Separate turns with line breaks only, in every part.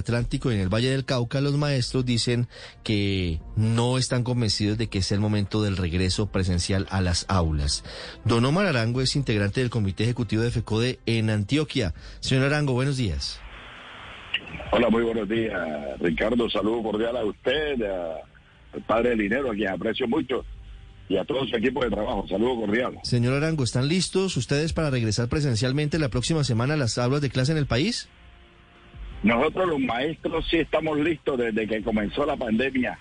Atlántico y en el Valle del Cauca los maestros dicen que no están convencidos de que es el momento del regreso presencial a las aulas. Don Omar Arango es integrante del Comité Ejecutivo de FECODE en Antioquia. Señor Arango, buenos días.
Hola, muy buenos días. Ricardo, saludo cordial a usted, a- al padre del dinero, a quien aprecio mucho, y a todo su equipo de trabajo. Saludo cordial.
Señor Arango, ¿están listos ustedes para regresar presencialmente la próxima semana a las aulas de clase en el país?
Nosotros los maestros sí estamos listos desde que comenzó la pandemia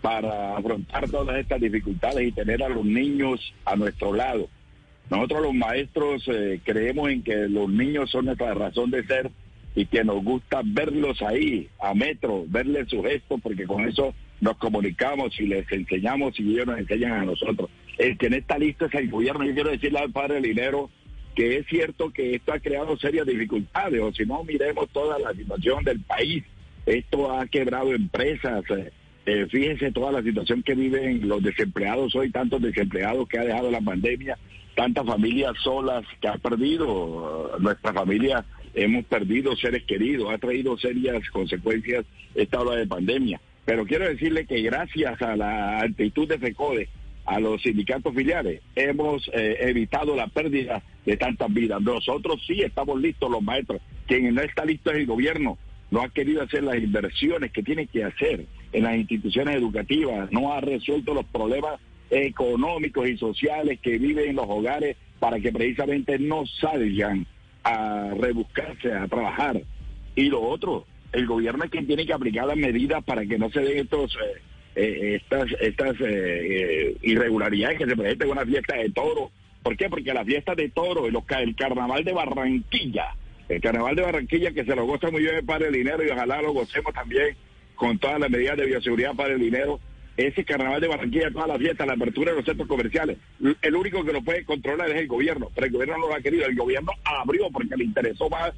para afrontar todas estas dificultades y tener a los niños a nuestro lado. Nosotros los maestros eh, creemos en que los niños son nuestra razón de ser y que nos gusta verlos ahí, a metro, verles su gesto, porque con eso nos comunicamos y les enseñamos y ellos nos enseñan a nosotros. El que no está listo es el gobierno. Yo quiero decirle al padre Linero que es cierto que esto ha creado serias dificultades, o si no, miremos toda la situación del país. Esto ha quebrado empresas. eh, eh, fíjense toda la situación que viven los desempleados hoy, tantos desempleados que ha dejado la pandemia, tantas familias solas que ha perdido, nuestra familia hemos perdido seres queridos, ha traído serias consecuencias esta ola de pandemia. Pero quiero decirle que gracias a la actitud de FECODE, a los sindicatos filiales, hemos eh, evitado la pérdida de tantas vidas. Nosotros sí estamos listos, los maestros. Quien no está listo es el gobierno. No ha querido hacer las inversiones que tiene que hacer en las instituciones educativas. No ha resuelto los problemas económicos y sociales que viven en los hogares para que precisamente no salgan a rebuscarse, a trabajar. Y lo otro, el gobierno es quien tiene que aplicar las medidas para que no se den estos eh, eh, estas estas eh, eh, irregularidades que se presenten en una fiesta de toro. ¿Por qué? Porque la fiesta de toro, el, el carnaval de Barranquilla, el carnaval de Barranquilla que se lo goza muy bien para el dinero y ojalá lo gocemos también con todas las medidas de bioseguridad para el dinero. Ese carnaval de Barranquilla, toda la fiesta, la apertura de los centros comerciales, el único que lo puede controlar es el gobierno, pero el gobierno no lo ha querido, el gobierno abrió porque le interesó más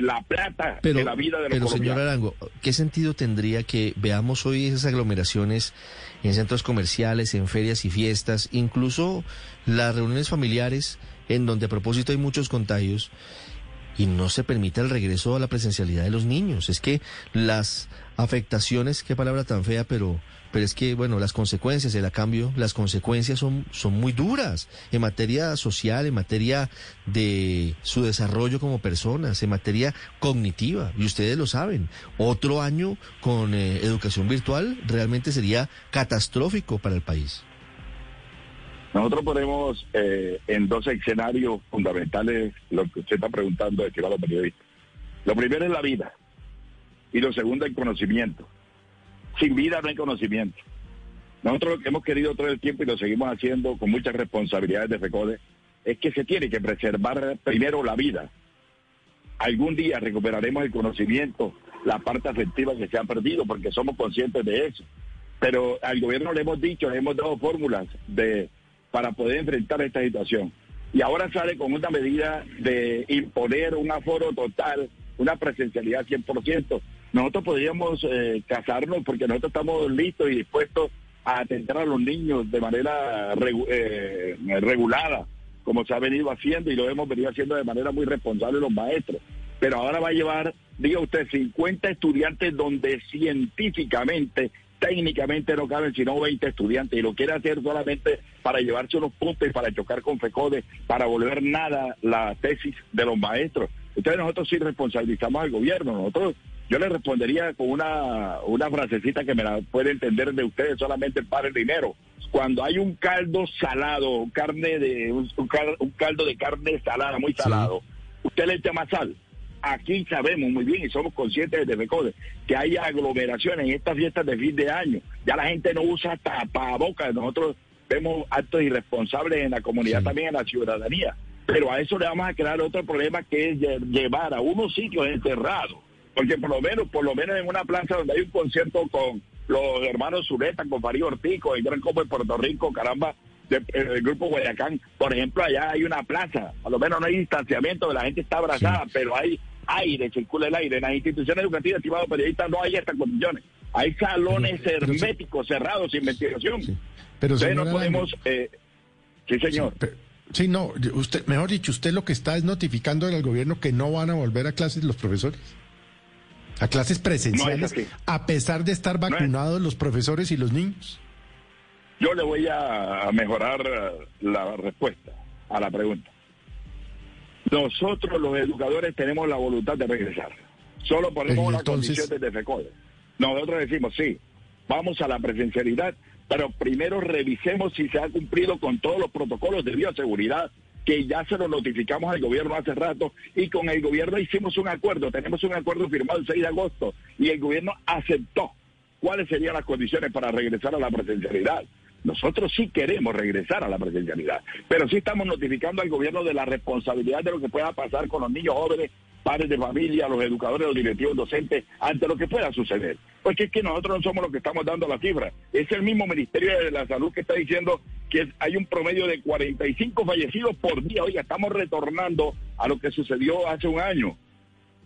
la plata
Pero,
que la vida de los
pero señor. Arango, ¿qué sentido tendría que veamos hoy esas aglomeraciones en centros comerciales, en ferias y fiestas, incluso las reuniones familiares, en donde a propósito hay muchos contagios, y no se permite el regreso a la presencialidad de los niños? Es que las afectaciones, qué palabra tan fea, pero, pero es que, bueno, las consecuencias, el cambio, las consecuencias son, son muy duras en materia social, en materia de su desarrollo como personas, en materia cognitiva, y ustedes lo saben. Otro año con eh, educación virtual realmente sería catastrófico para el país.
Nosotros ponemos eh, en dos escenarios fundamentales lo que usted está preguntando, estimado periodista. Lo primero es la vida y lo segundo el conocimiento. Sin vida no hay conocimiento. Nosotros lo que hemos querido todo el tiempo y lo seguimos haciendo con muchas responsabilidades de FECODE es que se tiene que preservar primero la vida. Algún día recuperaremos el conocimiento, la parte afectiva que se ha perdido porque somos conscientes de eso. Pero al gobierno le hemos dicho, le hemos dado fórmulas de para poder enfrentar esta situación. Y ahora sale con una medida de imponer un aforo total, una presencialidad 100%. Nosotros podríamos eh, casarnos porque nosotros estamos listos y dispuestos a atender a los niños de manera eh, regulada, como se ha venido haciendo y lo hemos venido haciendo de manera muy responsable los maestros. Pero ahora va a llevar, diga usted, 50 estudiantes donde científicamente técnicamente no caben sino 20 estudiantes y lo quiere hacer solamente para llevarse unos puntos para chocar con FECODE, para volver nada la tesis de los maestros. Entonces nosotros sí responsabilizamos al gobierno, nosotros yo le respondería con una, una frasecita que me la puede entender de ustedes solamente para el dinero. Cuando hay un caldo salado, carne de un, un cal- un caldo de carne salada, muy salado, usted le echa más sal. Aquí sabemos muy bien y somos conscientes de FECODE que hay aglomeraciones en estas fiestas de fin de año. Ya la gente no usa tapabocas. Nosotros vemos actos irresponsables en la comunidad,
Sí.
también en la ciudadanía. Pero a eso le vamos a crear otro problema que es lle- llevar a unos sitios encerrados porque por lo menos, por lo menos en una plaza donde hay un concierto con los hermanos Zuleta, con Farid Ortiz, con el Gran Copo de Puerto Rico, caramba, del el grupo Guayacán, por ejemplo, allá hay una plaza, a lo menos no hay distanciamiento, la gente está abrazada, pero hay aire, circula el aire. En las instituciones educativas, estimados periodistas, no hay estas condiciones. Hay salones herméticos, cerrados, sin ventilación.
Pero
Entonces no podemos... Eh, sí, señor.
Pe- Sí, no, usted, mejor dicho, usted lo que está es notificando al gobierno que no van a volver a clases los profesores. A clases presenciales, a pesar de estar
es.
vacunados los profesores y los niños.
Yo le voy a mejorar eh, la respuesta a la pregunta. Nosotros los educadores tenemos la voluntad de regresar. Solo ponemos una
entonces-
condición desde FECODE. Nosotros decimos, sí, vamos a la presencialidad, pero primero revisemos si se ha cumplido con todos los protocolos de bioseguridad que ya se lo notificamos al gobierno hace rato y con el gobierno hicimos un acuerdo, tenemos un acuerdo firmado el 6 de agosto y el gobierno aceptó cuáles serían las condiciones para regresar a la presencialidad. Nosotros sí queremos regresar a la presencialidad, pero sí estamos notificando al gobierno de la responsabilidad de lo que pueda pasar con los niños jóvenes, padres de familia, los educadores, los directivos docentes, ante lo que pueda suceder. Porque es que nosotros no somos los que estamos dando la cifra. Es el mismo Ministerio de la Salud que está diciendo que hay un promedio de 45 fallecidos por día. Oiga, estamos retornando a lo que sucedió hace un año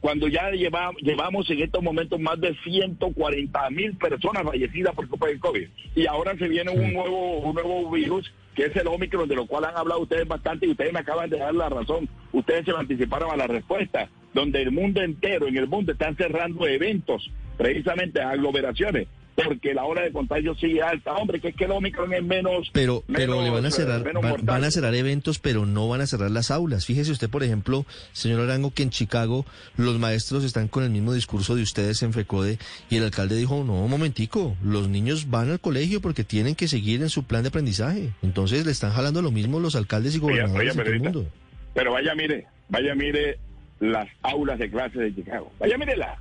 cuando ya lleva- llevamos en estos momentos más de 140 mil personas fallecidas por culpa del COVID. Y ahora se viene un nuevo, un nuevo virus, que es el Omicron, de lo cual han hablado ustedes bastante y ustedes me acaban de dar la razón. Ustedes se me anticiparon a la respuesta, donde el mundo entero, en el mundo, están cerrando eventos, precisamente aglomeraciones, porque la hora de contagio sigue alta. Hombre, que es que el Omicron es menos...
Pero, pero le van a
eh,
cerrar, van, a cerrar eventos, pero no van a cerrar las aulas. Fíjese usted, por ejemplo, señor Arango, que en Chicago los maestros están con el mismo discurso de ustedes en FECODE y el alcalde dijo, no, un momentico, los niños van al colegio porque tienen que seguir en su plan de aprendizaje. Entonces le están jalando lo mismo los alcaldes y gobernadores
oiga,
de todo el
periodista.
mundo.
Pero vaya, mire, vaya, mire las aulas de clases de Chicago. Vaya, mírela.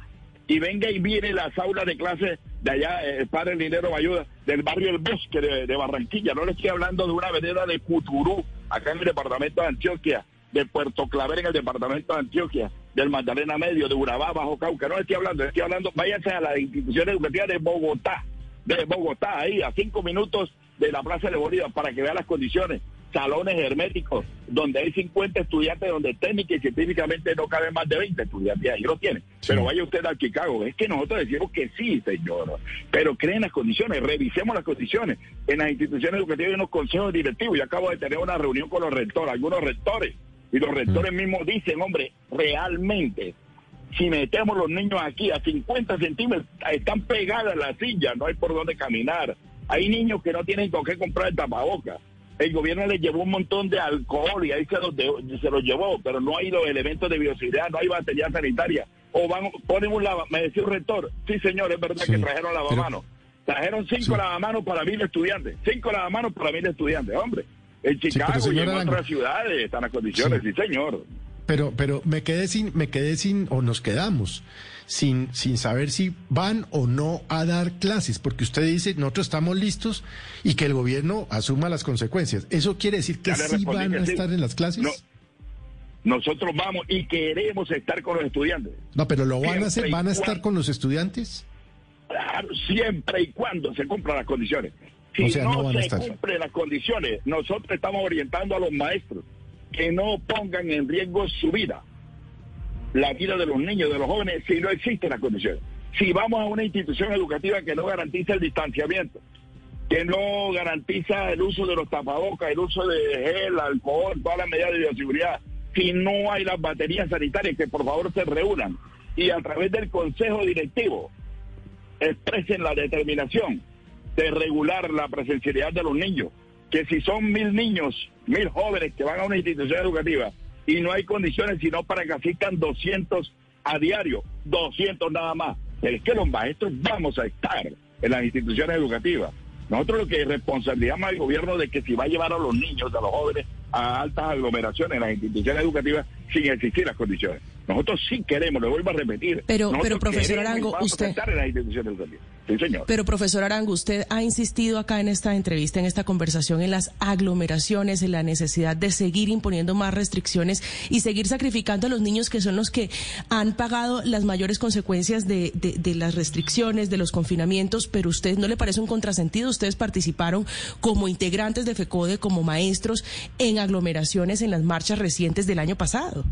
Y venga y mire las aulas de clases de allá, eh, el padre Linero me ayuda, del barrio El Bosque de, Barranquilla. No le estoy hablando de una vereda de Cuturú, acá en el departamento de Antioquia, de Puerto Claver en el departamento de Antioquia, del Magdalena Medio, de Urabá, Bajo Cauca. No le estoy hablando, le estoy hablando, váyanse a la institución educativa de Bogotá, de Bogotá, ahí a cinco minutos de la Plaza de Bolívar, para que vea las condiciones salones herméticos, donde hay 50 estudiantes, donde técnica y científicamente no caben más de 20 estudiantes, ahí lo tienen. Pero vaya usted a Chicago, es que nosotros decimos que sí, señor, pero creen las condiciones, revisemos las condiciones. En las instituciones educativas hay unos consejos directivos, yo acabo de tener una reunión con los rectores, algunos rectores, y los rectores mismos dicen, hombre, realmente, si metemos los niños aquí a 50 centímetros, están pegadas las sillas, no hay por dónde caminar. Hay niños que no tienen con qué comprar el tapabocas. El gobierno les llevó un montón de alcohol y ahí se los, de- se los llevó, pero no hay los elementos de bioseguridad, no hay batería sanitaria. O van, ponen un lava, me decía un rector, sí señor, es verdad
Sí,
que trajeron lavamanos. Trajeron cinco
Sí.
lavamanos para mil estudiantes, cinco lavamanos para mil estudiantes, hombre. En Chicago y en
Arango.
otras ciudades están las condiciones,
Sí.
sí señor.
Pero, pero me quedé sin, me quedé sin, o nos quedamos sin, sin saber si van o no a dar clases, porque usted dice nosotros estamos listos y que el gobierno asuma las consecuencias. ¿Eso quiere decir que sí van a
sí.
estar en las clases?
No. Nosotros vamos y queremos estar con los estudiantes.
No, pero lo van a hacer, van a estar con los estudiantes.
Claro, siempre y cuando se cumplan las condiciones. Si
O sea,
no,
no van a
se
estar.
cumplen las condiciones, nosotros estamos orientando a los maestros que no pongan en riesgo su vida, la vida de los niños, de los jóvenes, si no existen las condiciones. Si vamos a una institución educativa que no garantiza el distanciamiento, que no garantiza el uso de los tapabocas, el uso de gel, alcohol, todas las medidas de bioseguridad, si no hay las baterías sanitarias, que por favor se reúnan y a través del consejo directivo expresen la determinación de regular la presencialidad de los niños, que si son mil niños, mil jóvenes que van a una institución educativa y no hay condiciones sino para que asistan 200 a diario, 200 nada más, es que los maestros vamos a estar en las instituciones educativas. Nosotros lo que responsabilizamos al gobierno de que si va a llevar a los niños, a los jóvenes, a altas aglomeraciones en las instituciones educativas sin existir las condiciones. Nosotros sí queremos, lo vuelvo a repetir.
Pero, pero profesor Arango, usted...
Sí, señor.
Pero profesor Arango, usted ha insistido acá en esta entrevista, en esta conversación, en las aglomeraciones, en la necesidad de seguir imponiendo más restricciones y seguir sacrificando a los niños que son los que han pagado las mayores consecuencias de, de, de las restricciones, de los confinamientos, pero usted no le parece un contrasentido. Ustedes participaron como integrantes de FECODE, como maestros, en aglomeraciones en las marchas recientes del año pasado.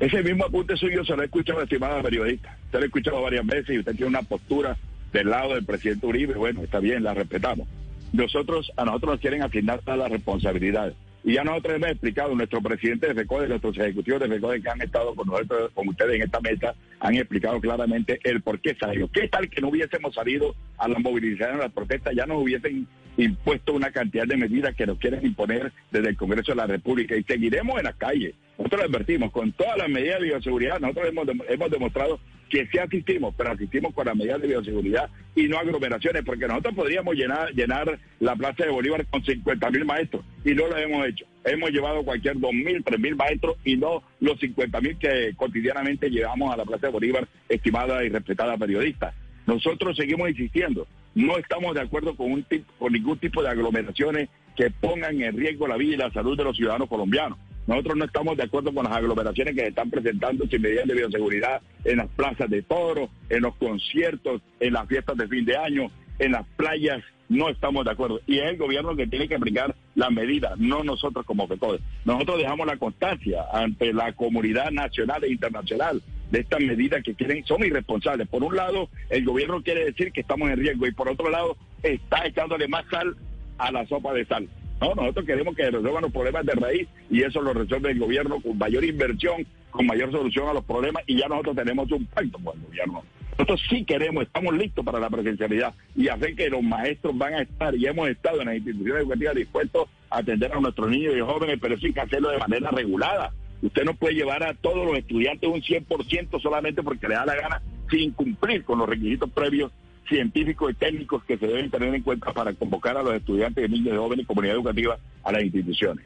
Ese mismo apunte suyo se lo he escuchado, estimada periodista. Usted lo ha escuchado varias veces y usted tiene una postura del lado del presidente Uribe. Bueno, está bien, la respetamos. Nosotros, a nosotros nos quieren asignar todas las responsabilidades. Y ya nosotros hemos explicado, nuestro presidente de FECODE, nuestros ejecutivos de FECODE que han estado con nosotros, con ustedes en esta mesa, han explicado claramente el por qué salió. ¿Qué tal que no hubiésemos salido a la movilización, a la protesta, ya nos hubiesen impuesto una cantidad de medidas que nos quieren imponer desde el Congreso de la República y seguiremos en la calle. Nosotros lo advertimos, con todas las medidas de bioseguridad, nosotros hemos, demostrado que sí asistimos, pero asistimos con las medidas de bioseguridad y no aglomeraciones, porque nosotros podríamos llenar, llenar la Plaza de Bolívar con 50 mil maestros y no lo hemos hecho. Hemos llevado cualquier 2 mil, 3 mil maestros y no los 50 mil que cotidianamente llevamos a la Plaza de Bolívar, estimada y respetada periodista. Nosotros seguimos insistiendo, no estamos de acuerdo con, un con ningún tipo de aglomeraciones que pongan en riesgo la vida y la salud de los ciudadanos colombianos. Nosotros no estamos de acuerdo con las aglomeraciones que se están presentando sin medidas de bioseguridad en las plazas de toros, en los conciertos, en las fiestas de fin de año, en las playas. No estamos de acuerdo. Y es el gobierno que tiene que aplicar las medidas, no nosotros como FECODE. Nosotros dejamos la constancia ante la comunidad nacional e internacional de estas medidas que quieren, son irresponsables. Por un lado, el gobierno quiere decir que estamos en riesgo y por otro lado, está echándole más sal a la sopa de sal. No, nosotros queremos que resuelvan los problemas de raíz y eso lo resuelve el gobierno con mayor inversión, con mayor solución a los problemas y ya nosotros tenemos un pacto con el gobierno. Nosotros sí queremos, estamos listos para la presencialidad y hacer que los maestros van a estar y hemos estado en las instituciones educativas dispuestos a atender a nuestros niños y jóvenes, pero sí que hacerlo de manera regulada. Usted no puede llevar a todos los estudiantes un 100% solamente porque le da la gana sin cumplir con los requisitos previos científicos y técnicos que se deben tener en cuenta para convocar a los estudiantes, niños, jóvenes y comunidad educativa a las instituciones.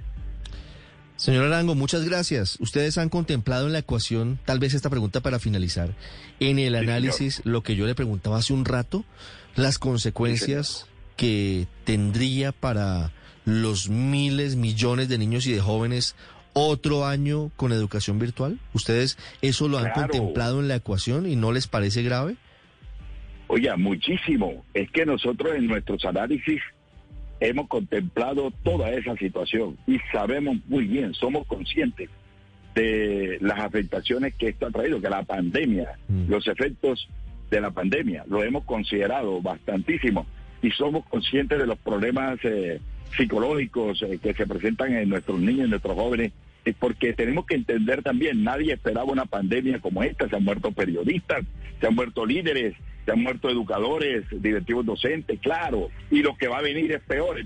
Señor Arango, muchas gracias. Ustedes han contemplado en la ecuación, tal vez esta pregunta para finalizar, en el análisis, lo que yo le preguntaba hace un rato, las consecuencias que tendría para los miles, millones de niños y de jóvenes otro año con educación virtual. ¿Ustedes eso lo han
Claro.
contemplado en la ecuación y no les parece grave?
Oiga, muchísimo. Es que nosotros en nuestros análisis hemos contemplado toda esa situación y sabemos muy bien, somos conscientes de las afectaciones que esto ha traído, que la pandemia,
Mm.
los efectos de la pandemia, lo hemos considerado bastantísimo y somos conscientes de los problemas eh, psicológicos eh, que se presentan en nuestros niños, en nuestros jóvenes, porque tenemos que entender también, nadie esperaba una pandemia como esta, se han muerto periodistas, se han muerto líderes, se han muerto educadores, directivos docentes, claro, y lo que va a venir es peor.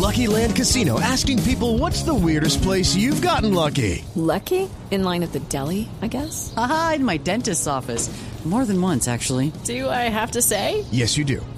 Lucky Land Casino asking people what's the weirdest place you've gotten lucky?
Lucky? In line at the deli, I guess?
Aha, in my dentist's office. More than once, actually.
Do I have to say?
Yes, you do.